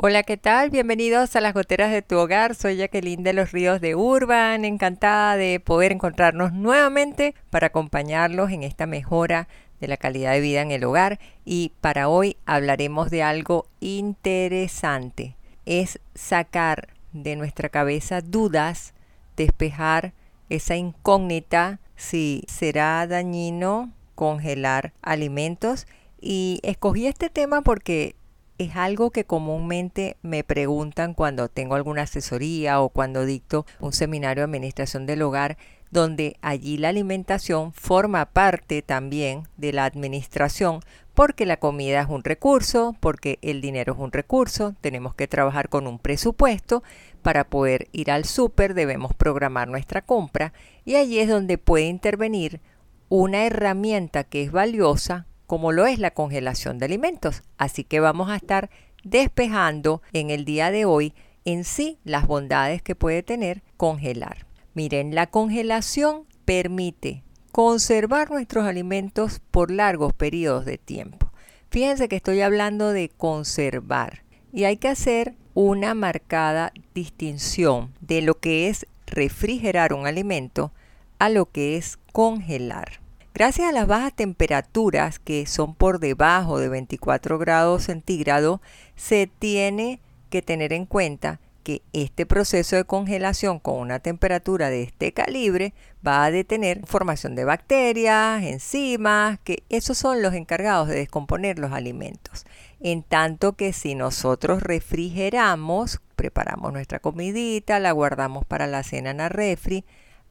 Hola, ¿qué tal? Bienvenidos a las goteras de tu hogar. Soy Jacqueline de los Ríos de Urban, encantada de poder encontrarnos nuevamente para acompañarlos en esta mejora de la calidad de vida en el hogar y para hoy hablaremos de algo interesante. Es sacar de nuestra cabeza dudas, despejar esa incógnita si será dañino congelar alimentos y escogí este tema porque es algo que comúnmente me preguntan cuando tengo alguna asesoría o cuando dicto un seminario de administración del hogar, donde allí la alimentación forma parte también de la administración, porque la comida es un recurso, porque el dinero es un recurso, tenemos que trabajar con un presupuesto, para poder ir al súper debemos programar nuestra compra y allí es donde puede intervenir una herramienta que es valiosa como lo es la congelación de alimentos. Así que vamos a estar despejando en el día de hoy en sí las bondades que puede tener congelar. Miren, la congelación permite conservar nuestros alimentos por largos periodos de tiempo. Fíjense que estoy hablando de conservar y hay que hacer una marcada distinción de lo que es refrigerar un alimento a lo que es congelar. Gracias a las bajas temperaturas que son por debajo de 24 grados centígrados, se tiene que tener en cuenta que este proceso de congelación con una temperatura de este calibre va a detener formación de bacterias, enzimas, que esos son los encargados de descomponer los alimentos. En tanto que si nosotros refrigeramos, preparamos nuestra comidita, la guardamos para la cena en la refri,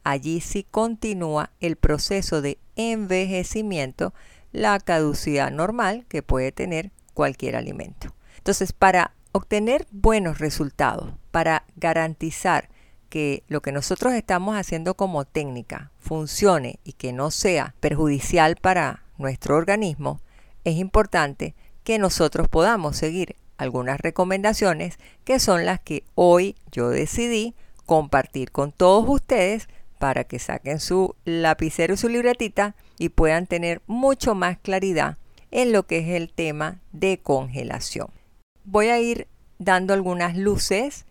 allí sí continúa el proceso de envejecimiento, la caducidad normal que puede tener cualquier alimento. Entonces, para obtener buenos resultados, para garantizar que lo que nosotros estamos haciendo como técnica funcione y que no sea perjudicial para nuestro organismo, es importante que nosotros podamos seguir algunas recomendaciones que son las que hoy yo decidí compartir con todos ustedes para que saquen su lapicero y su libretita y puedan tener mucho más claridad en lo que es el tema de congelación. Voy a ir dando algunas luces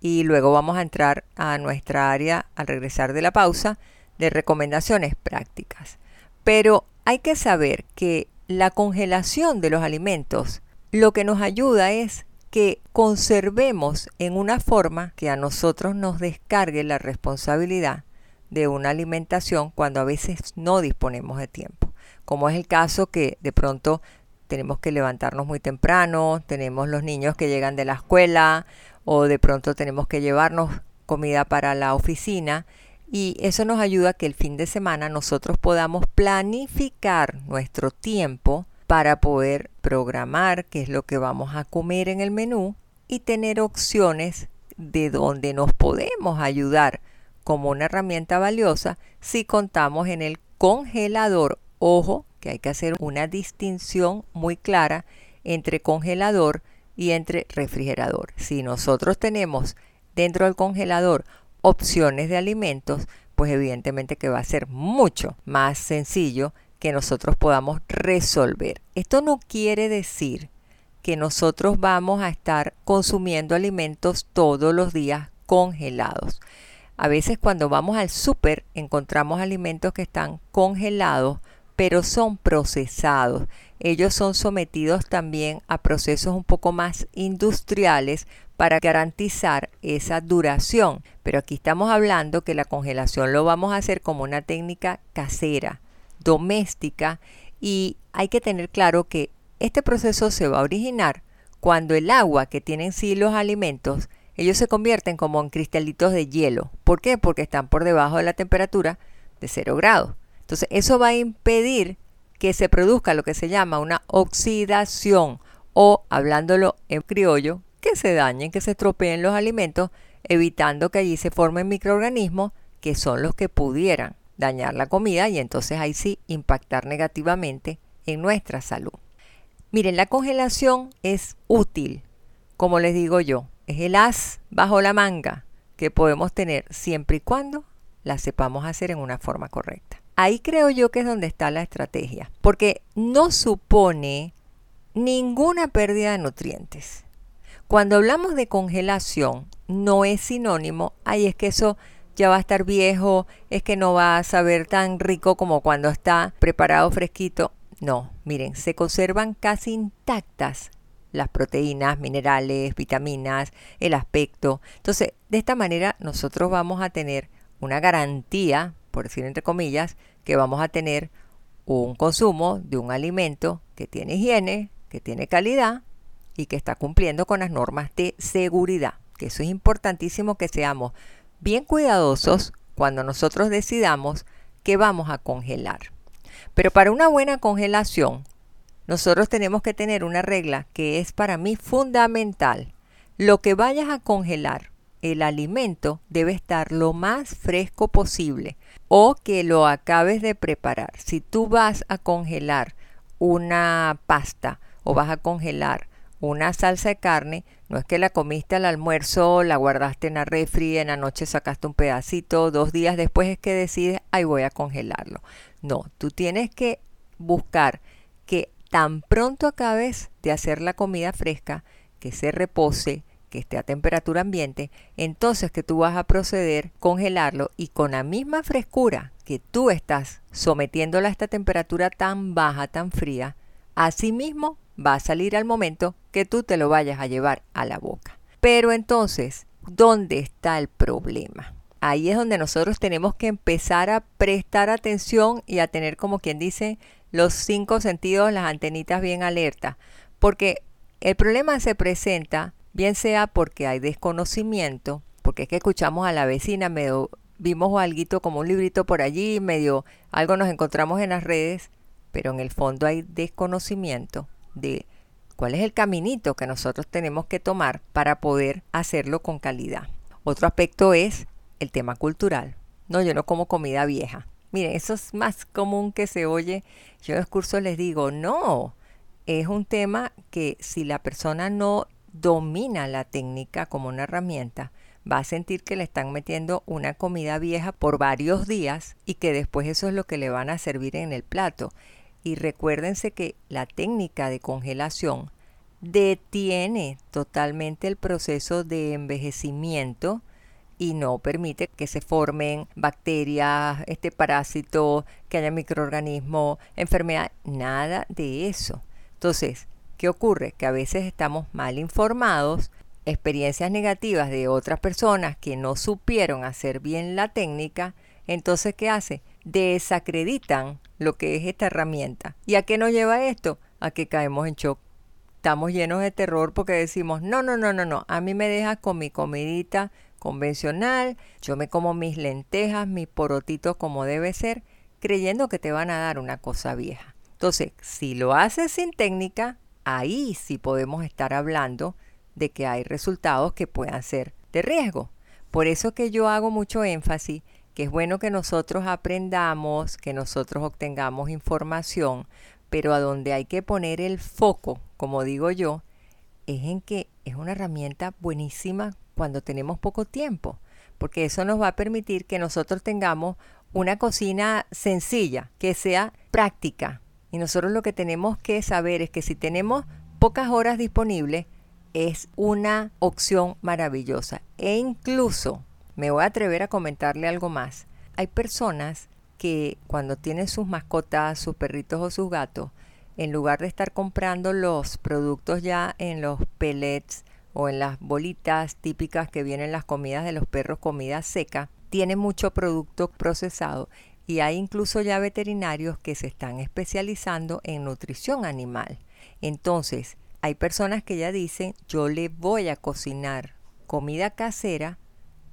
y luego vamos a entrar a nuestra área al regresar de la pausa de recomendaciones prácticas. Pero hay que saber que la congelación de los alimentos lo que nos ayuda es que conservemos en una forma que a nosotros nos descargue la responsabilidad de una alimentación cuando a veces no disponemos de tiempo. Como es el caso que de pronto tenemos que levantarnos muy temprano, tenemos los niños que llegan de la escuela o de pronto tenemos que llevarnos comida para la oficina y eso nos ayuda a que el fin de semana nosotros podamos planificar nuestro tiempo para poder programar qué es lo que vamos a comer en el menú y tener opciones de donde nos podemos ayudar como una herramienta valiosa si contamos en el congelador. Ojo, que hay que hacer una distinción muy clara entre congelador y entre refrigerador. Si nosotros tenemos dentro del congelador opciones de alimentos, pues evidentemente que va a ser mucho más sencillo que nosotros podamos resolver. Esto no quiere decir que nosotros vamos a estar consumiendo alimentos todos los días congelados. A veces cuando vamos al súper encontramos alimentos que están congelados, pero son procesados. Ellos son sometidos también a procesos un poco más industriales para garantizar esa duración. Pero aquí estamos hablando que la congelación lo vamos a hacer como una técnica casera, doméstica, y hay que tener claro que este proceso se va a originar cuando el agua que tienen sí los alimentos ellos se convierten como en cristalitos de hielo. ¿Por qué? Porque están por debajo de la temperatura de 0 grados. Entonces, eso va a impedir que se produzca lo que se llama una oxidación o, hablándolo en criollo, que se dañen, que se estropeen los alimentos, evitando que allí se formen microorganismos que son los que pudieran dañar la comida y entonces ahí sí impactar negativamente en nuestra salud. Miren, la congelación es útil, como les digo yo, es el as bajo la manga que podemos tener siempre y cuando la sepamos hacer en una forma correcta. Ahí creo yo que es donde está la estrategia, porque no supone ninguna pérdida de nutrientes. Cuando hablamos de congelación, no es sinónimo, ay, es que eso ya va a estar viejo, es que no va a saber tan rico como cuando está preparado fresquito. No, miren, se conservan casi intactas las proteínas, minerales, vitaminas, el aspecto. Entonces, de esta manera nosotros vamos a tener una garantía, por decir entre comillas, que vamos a tener un consumo de un alimento que tiene higiene, que tiene calidad y que está cumpliendo con las normas de seguridad. Que eso es importantísimo que seamos bien cuidadosos cuando nosotros decidamos que vamos a congelar. Pero para una buena congelación, nosotros tenemos que tener una regla que es para mí fundamental. Lo que vayas a congelar, el alimento debe estar lo más fresco posible o que lo acabes de preparar. Si tú vas a congelar una pasta o vas a congelar una salsa de carne, no es que la comiste al almuerzo, la guardaste en la refri, en la noche sacaste un pedacito, dos días después es que decides, ahí voy a congelarlo. No, tú tienes que buscar tan pronto acabes de hacer la comida fresca, que se repose, que esté a temperatura ambiente, entonces que tú vas a proceder congelarlo y con la misma frescura que tú estás sometiéndola a esta temperatura tan baja, tan fría, asimismo va a salir al momento que tú te lo vayas a llevar a la boca. Pero entonces, ¿dónde está el problema? Ahí es donde nosotros tenemos que empezar a prestar atención y a tener, como quien dice, los cinco sentidos, las antenitas bien alertas, porque el problema se presenta bien sea porque hay desconocimiento, porque es que escuchamos a la vecina, medio vimos algo como un librito por allí, medio algo nos encontramos en las redes, pero en el fondo hay desconocimiento de cuál es el caminito que nosotros tenemos que tomar para poder hacerlo con calidad. Otro aspecto es el tema cultural. No, yo no como comida vieja. Miren, eso es más común que se oye. Yo en los cursos les digo, no, es un tema que si la persona no domina la técnica como una herramienta, va a sentir que le están metiendo una comida vieja por varios días y que después eso es lo que le van a servir en el plato. Y recuérdense que la técnica de congelación detiene totalmente el proceso de envejecimiento y no permite que se formen bacterias, este parásito, que haya microorganismos, enfermedad, nada de eso. Entonces, ¿qué ocurre? Que a veces estamos mal informados, experiencias negativas de otras personas que no supieron hacer bien la técnica, entonces, ¿qué hace? Desacreditan lo que es esta herramienta. ¿Y a qué nos lleva esto? A que caemos en shock. Estamos llenos de terror porque decimos, no, no, no, no, no, a mí me deja con mi comidita convencional, yo me como mis lentejas, mis porotitos como debe ser, creyendo que te van a dar una cosa vieja. Entonces, si lo haces sin técnica, ahí sí podemos estar hablando de que hay resultados que puedan ser de riesgo. Por eso que yo hago mucho énfasis que es bueno que nosotros aprendamos, que nosotros obtengamos información, pero a donde hay que poner el foco, como digo yo, es en que es una herramienta buenísima cuando tenemos poco tiempo, porque eso nos va a permitir que nosotros tengamos una cocina sencilla, que sea práctica. Y nosotros lo que tenemos que saber es que si tenemos pocas horas disponibles, es una opción maravillosa. E incluso, me voy a atrever a comentarle algo más. Hay personas que cuando tienen sus mascotas, sus perritos o sus gatos, en lugar de estar comprando los productos ya en los pellets o en las bolitas típicas que vienen las comidas de los perros, comida seca, tiene mucho producto procesado y hay incluso ya veterinarios que se están especializando en nutrición animal. Entonces, hay personas que ya dicen, yo le voy a cocinar comida casera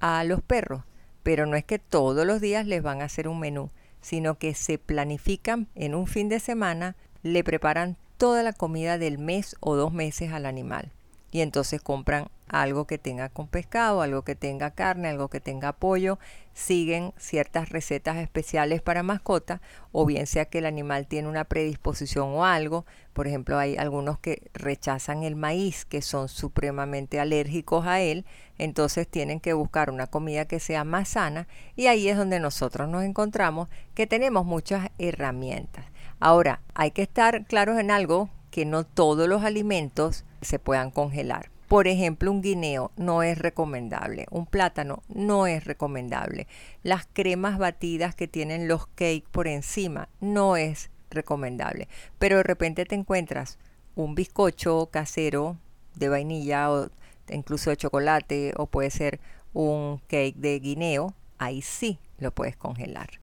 a los perros, pero no es que todos los días les van a hacer un menú, sino que se planifican en un fin de semana, le preparan toda la comida del mes o dos meses al animal y entonces compran algo que tenga con pescado, algo que tenga carne, algo que tenga pollo, siguen ciertas recetas especiales para mascota, o bien sea que el animal tiene una predisposición o algo. Por ejemplo, hay algunos que rechazan el maíz, que son supremamente alérgicos a él, entonces tienen que buscar una comida que sea más sana y ahí es donde nosotros nos encontramos que tenemos muchas herramientas. Ahora, hay que estar claros en algo que no todos los alimentos se puedan congelar. Por ejemplo, un guineo no es recomendable, un plátano no es recomendable, las cremas batidas que tienen los cakes por encima no es recomendable, pero de repente te encuentras un bizcocho casero de vainilla o incluso de chocolate o puede ser un cake de guineo, ahí sí lo puedes congelar.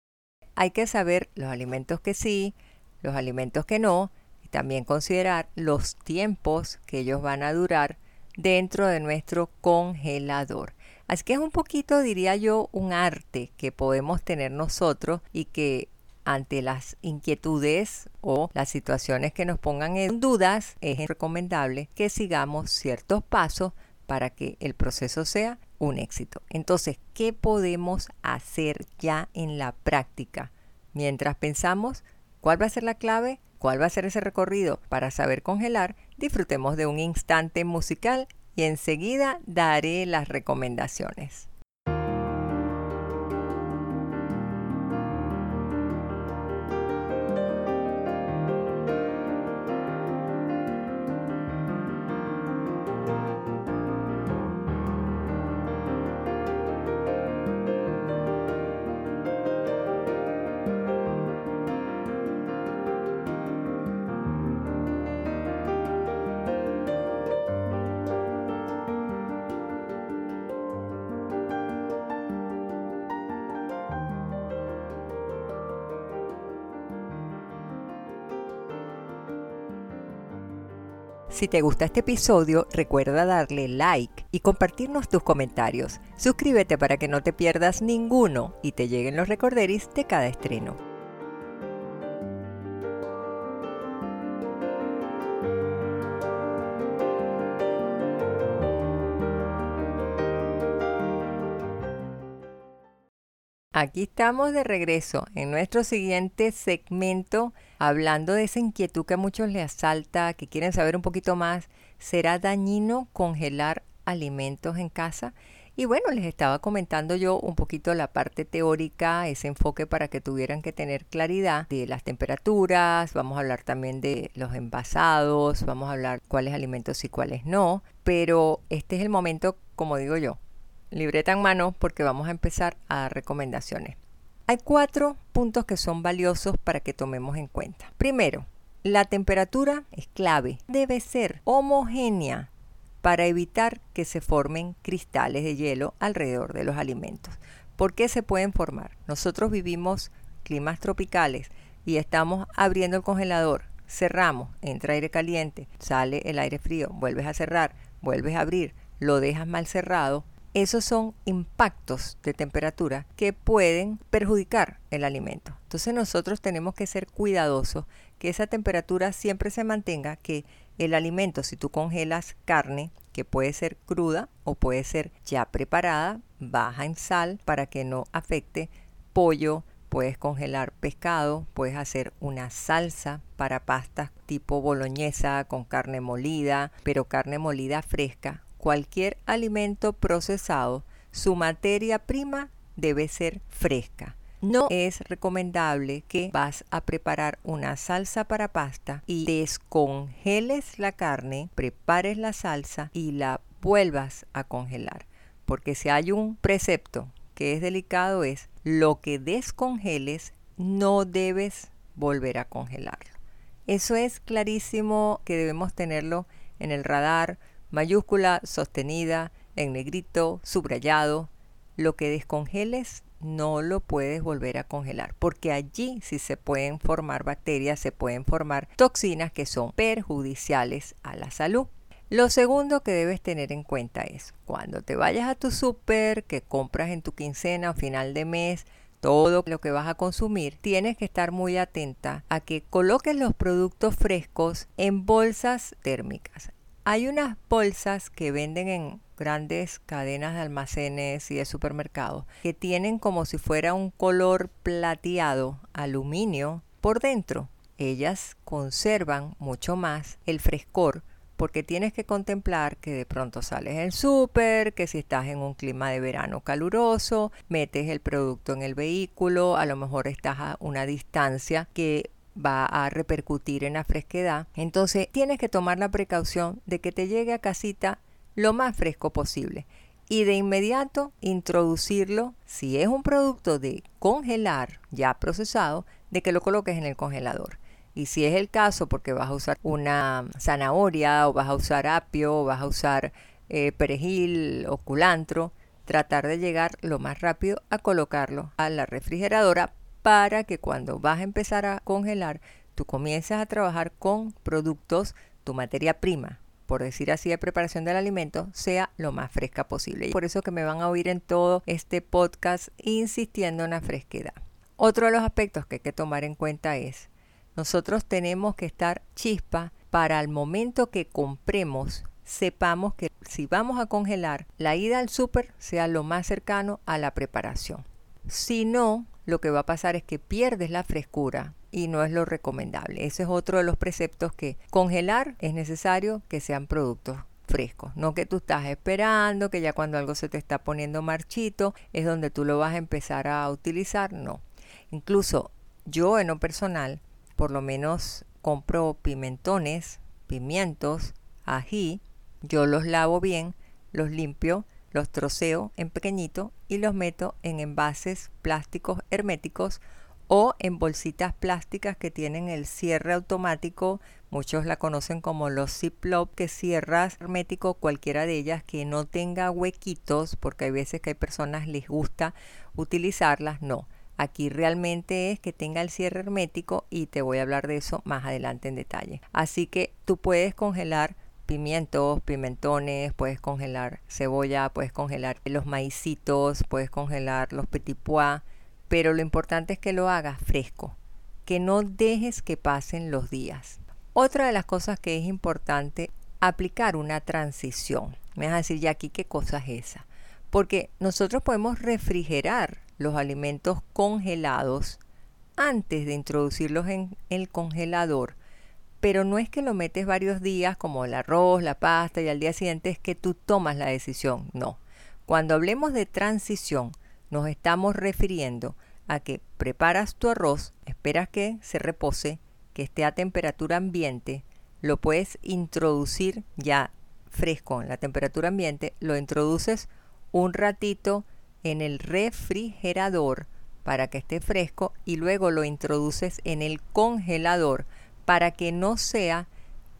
Hay que saber los alimentos que sí, los alimentos que no, también considerar los tiempos que ellos van a durar dentro de nuestro congelador. Así que es un poquito, diría yo, un arte que podemos tener nosotros y que ante las inquietudes o las situaciones que nos pongan en dudas, es recomendable que sigamos ciertos pasos para que el proceso sea un éxito. Entonces, ¿qué podemos hacer ya en la práctica? Mientras pensamos, ¿cuál va a ser la clave? Cuál va a ser ese recorrido para saber congelar, disfrutemos de un instante musical y enseguida daré las recomendaciones. Si te gusta este episodio, recuerda darle like y compartirnos tus comentarios. Suscríbete para que no te pierdas ninguno y te lleguen los recorderis de cada estreno. Aquí estamos de regreso en nuestro siguiente segmento hablando de esa inquietud que a muchos les asalta, que quieren saber un poquito más. ¿Será dañino congelar alimentos en casa? Y bueno, les estaba comentando yo un poquito la parte teórica, ese enfoque para que tuvieran que tener claridad de las temperaturas, vamos a hablar también de los envasados, vamos a hablar cuáles alimentos y cuáles no, pero este es el momento, como digo yo, libreta en mano porque vamos a empezar a dar recomendaciones. Hay cuatro puntos que son valiosos para que tomemos en cuenta. Primero, la temperatura es clave. Debe ser homogénea para evitar que se formen cristales de hielo alrededor de los alimentos. ¿Por qué se pueden formar? Nosotros vivimos climas tropicales y estamos abriendo el congelador, cerramos, entra aire caliente, sale el aire frío, vuelves a cerrar, vuelves a abrir, lo dejas mal cerrado, esos son impactos de temperatura que pueden perjudicar el alimento. Entonces nosotros tenemos que ser cuidadosos que esa temperatura siempre se mantenga, que el alimento, si tú congelas carne, que puede ser cruda o puede ser ya preparada, baja en sal para que no afecte pollo, puedes congelar pescado, puedes hacer una salsa para pastas tipo boloñesa con carne molida, pero carne molida fresca cualquier alimento procesado, su materia prima debe ser fresca. No es recomendable que vas a preparar una salsa para pasta y descongeles la carne, prepares la salsa y la vuelvas a congelar. Porque si hay un precepto que es delicado es lo que descongeles no debes volver a congelarlo. Eso es clarísimo que debemos tenerlo en el radar mayúscula, sostenida, en negrito, subrayado. Lo que descongeles no lo puedes volver a congelar, porque allí sí se pueden formar bacterias, se pueden formar toxinas que son perjudiciales a la salud. Lo segundo que debes tener en cuenta es cuando te vayas a tu súper, que compras en tu quincena o final de mes, todo lo que vas a consumir, tienes que estar muy atenta a que coloques los productos frescos en bolsas térmicas Hay unas bolsas que venden en grandes cadenas de almacenes y de supermercados que tienen como si fuera un color plateado, aluminio, por dentro. Ellas conservan mucho más el frescor porque tienes que contemplar que de pronto sales del súper, que si estás en un clima de verano caluroso, metes el producto en el vehículo, a lo mejor estás a una distancia que va a repercutir en la fresquedad. Entonces tienes que tomar la precaución de que te llegue a casita lo más fresco posible y de inmediato introducirlo, si es un producto de congelar ya procesado, de que lo coloques en el congelador. Y si es el caso, porque vas a usar una zanahoria o vas a usar apio o vas a usar eh, perejil o culantro, tratar de llegar lo más rápido a colocarlo a la refrigeradora para que cuando vas a empezar a congelar, tú comiences a trabajar con productos, tu materia prima, por decir así, de preparación del alimento, sea lo más fresca posible. Y por eso que me van a oír en todo este podcast insistiendo en la fresquedad. Otro de los aspectos que hay que tomar en cuenta es, nosotros tenemos que estar chispa para el momento que compremos, sepamos que si vamos a congelar, la ida al súper sea lo más cercano a la preparación. Si no, lo que va a pasar es que pierdes la frescura y no es lo recomendable. Ese es otro de los preceptos que congelar es necesario que sean productos frescos, no que tú estás esperando que ya cuando algo se te está poniendo marchito es donde tú lo vas a empezar a utilizar, no. Incluso yo en lo personal, por lo menos compro pimentones, pimientos, ají, yo los lavo bien, los limpio los troceo en pequeñito y los meto en envases plásticos herméticos o en bolsitas plásticas que tienen el cierre automático. Muchos la conocen como los Ziploc, que cierras hermético cualquiera de ellas que no tenga huequitos, porque hay veces que hay personas les gusta utilizarlas. No, aquí realmente es que tenga el cierre hermético y te voy a hablar de eso más adelante en detalle. Así que tú puedes congelar pimientos, pimentones, puedes congelar cebolla, puedes congelar los maicitos, puedes congelar los petit pois, pero lo importante es que lo hagas fresco, que no dejes que pasen los días. Otra de las cosas que es importante, aplicar una transición. Me vas a decir, ya aquí qué cosa es esa. Porque nosotros podemos refrigerar los alimentos congelados antes de introducirlos en el congelador pero no es que lo metes varios días como el arroz, la pasta y al día siguiente es que tú tomas la decisión. No. Cuando hablemos de transición, nos estamos refiriendo a que preparas tu arroz, esperas que se repose, que esté a temperatura ambiente, lo puedes introducir ya fresco en la temperatura ambiente, lo introduces un ratito en el refrigerador para que esté fresco y luego lo introduces en el congelador para que no sea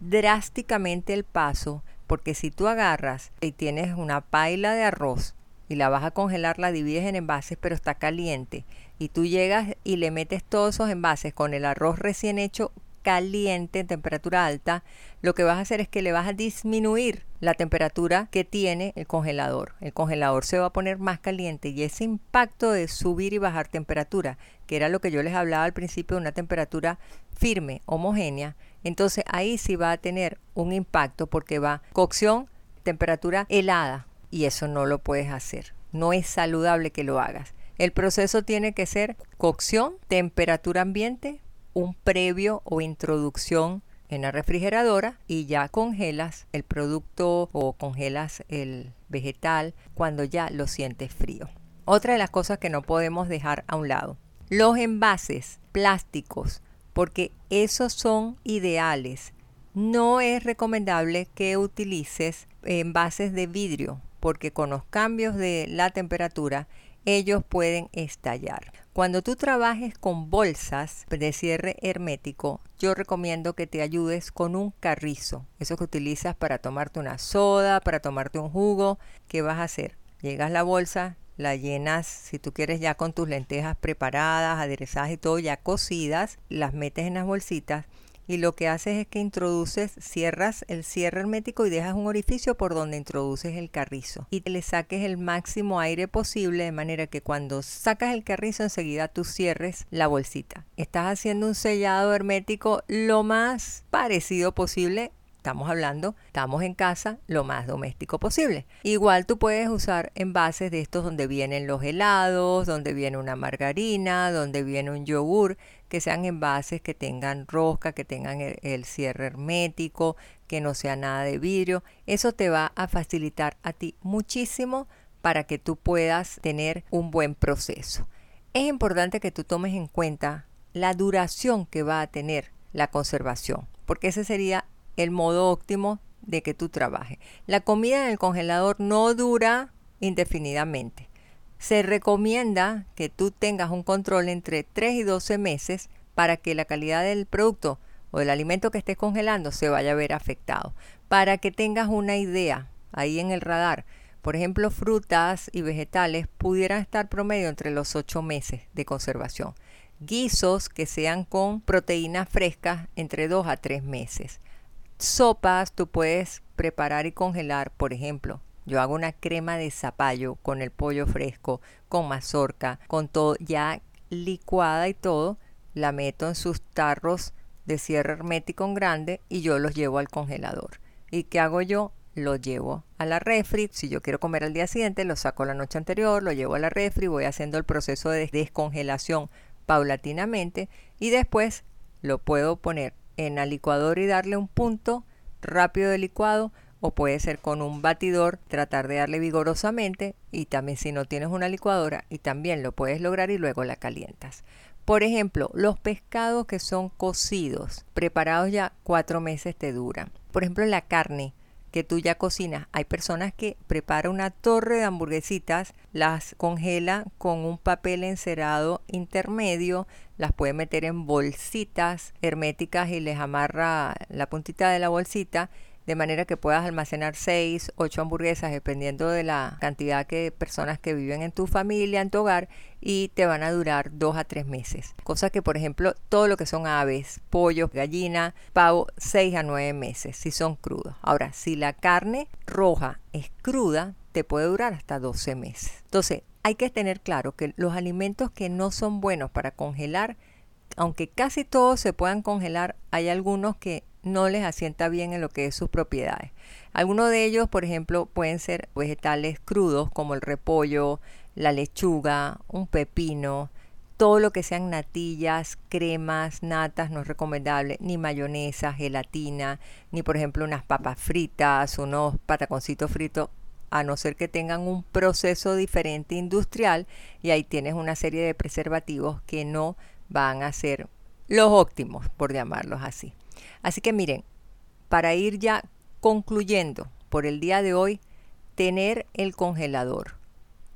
drásticamente el paso, porque si tú agarras y tienes una paila de arroz y la vas a congelar, la divides en envases, pero está caliente, y tú llegas y le metes todos esos envases con el arroz recién hecho, caliente en temperatura alta, lo que vas a hacer es que le vas a disminuir la temperatura que tiene el congelador. El congelador se va a poner más caliente y ese impacto de subir y bajar temperatura, que era lo que yo les hablaba al principio de una temperatura firme, homogénea, entonces ahí sí va a tener un impacto porque va cocción, temperatura helada y eso no lo puedes hacer. No es saludable que lo hagas. El proceso tiene que ser cocción, temperatura ambiente, un previo o introducción en la refrigeradora y ya congelas el producto o congelas el vegetal cuando ya lo sientes frío. Otra de las cosas que no podemos dejar a un lado, los envases plásticos, porque esos son ideales. No es recomendable que utilices envases de vidrio, porque con los cambios de la temperatura ellos pueden estallar. Cuando tú trabajes con bolsas de cierre hermético, yo recomiendo que te ayudes con un carrizo, eso que utilizas para tomarte una soda, para tomarte un jugo. ¿Qué vas a hacer? Llegas la bolsa, la llenas, si tú quieres ya con tus lentejas preparadas, aderezadas y todo ya cocidas, las metes en las bolsitas y lo que haces es que introduces, cierras el cierre hermético y dejas un orificio por donde introduces el carrizo y le saques el máximo aire posible de manera que cuando sacas el carrizo enseguida tú cierres la bolsita. Estás haciendo un sellado hermético lo más parecido posible estamos hablando, estamos en casa lo más doméstico posible. Igual tú puedes usar envases de estos donde vienen los helados, donde viene una margarina, donde viene un yogur, que sean envases que tengan rosca, que tengan el, cierre hermético, que no sea nada de vidrio. Eso te va a facilitar a ti muchísimo para que tú puedas tener un buen proceso. Es importante que tú tomes en cuenta la duración que va a tener la conservación, porque ese sería el modo óptimo de que tú trabajes. La comida en el congelador no dura indefinidamente. Se recomienda que tú tengas un control entre 3 y 12 meses para que la calidad del producto o del alimento que estés congelando se vaya a ver afectado. Para que tengas una idea ahí en el radar, por ejemplo, frutas y vegetales pudieran estar promedio entre los 8 meses de conservación. Guisos que sean con proteínas frescas entre 2 a 3 meses sopas tú puedes preparar y congelar, por ejemplo. Yo hago una crema de zapallo con el pollo fresco, con mazorca, con todo ya licuada y todo. La meto en sus tarros de cierre hermético grande y yo los llevo al congelador. ¿Y qué hago yo? Lo llevo a la refri. Si yo quiero comer al día siguiente, lo saco la noche anterior, lo llevo a la refri, voy haciendo el proceso de descongelación paulatinamente y después lo puedo poner en la licuadora y darle un punto rápido de licuado o puede ser con un batidor tratar de darle vigorosamente y también si no tienes una licuadora y también lo puedes lograr y luego la calientas. Por ejemplo, los pescados que son cocidos, preparados ya cuatro meses te duran. Por ejemplo, la carne que tú ya cocinas. Hay personas que preparan una torre de hamburguesitas, las congela con un papel encerado intermedio, las puede meter en bolsitas herméticas y les amarra la puntita de la bolsita de manera que puedas almacenar 6, 8 hamburguesas dependiendo de la cantidad de personas que viven en tu familia, en tu hogar y te van a durar 2 a 3 meses. Cosa que por ejemplo todo lo que son aves, pollo, gallina, pavo, 6 a 9 meses si son crudos. Ahora, si la carne roja es cruda, te puede durar hasta 12 meses. Entonces, hay que tener claro que los alimentos que no son buenos para congelar, aunque casi todos se puedan congelar, hay algunos que no les asienta bien en lo que es sus propiedades. Algunos de ellos, por ejemplo, pueden ser vegetales crudos como el repollo, la lechuga, un pepino, todo lo que sean natillas, cremas, natas no es recomendable, ni mayonesa, gelatina, ni por ejemplo unas papas fritas, unos pataconcitos fritos, a no ser que tengan un proceso diferente industrial y ahí tienes una serie de preservativos que no van a ser los óptimos, por llamarlos así. Así que miren, para ir ya concluyendo por el día de hoy, tener el congelador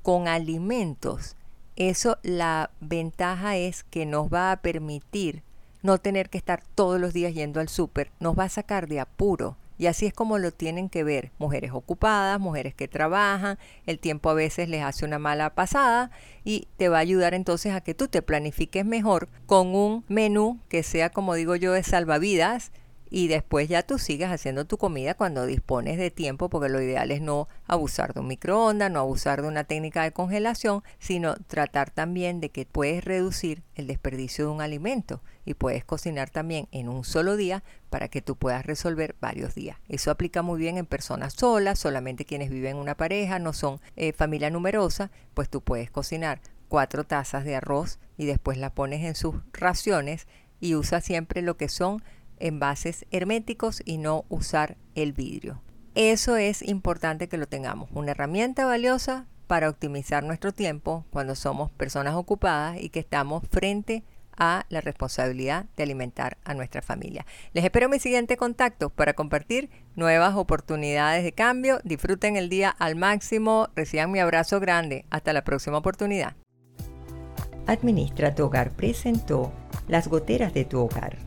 con alimentos, eso la ventaja es que nos va a permitir no tener que estar todos los días yendo al súper, nos va a sacar de apuro. Y así es como lo tienen que ver mujeres ocupadas, mujeres que trabajan, el tiempo a veces les hace una mala pasada y te va a ayudar entonces a que tú te planifiques mejor con un menú que sea, como digo yo, de salvavidas y después ya tú sigues haciendo tu comida cuando dispones de tiempo, porque lo ideal es no abusar de un microondas, no abusar de una técnica de congelación, sino tratar también de que puedes reducir el desperdicio de un alimento y puedes cocinar también en un solo día para que tú puedas resolver varios días. Eso aplica muy bien en personas solas, solamente quienes viven en una pareja, no son eh, familia numerosa, pues tú puedes cocinar cuatro tazas de arroz y después la pones en sus raciones y usa siempre lo que son envases herméticos y no usar el vidrio. Eso es importante que lo tengamos, una herramienta valiosa para optimizar nuestro tiempo cuando somos personas ocupadas y que estamos frente a la responsabilidad de alimentar a nuestra familia. Les espero mi siguiente contacto para compartir nuevas oportunidades de cambio. Disfruten el día al máximo, reciban mi abrazo grande. Hasta la próxima oportunidad. Administra tu hogar presentó las goteras de tu hogar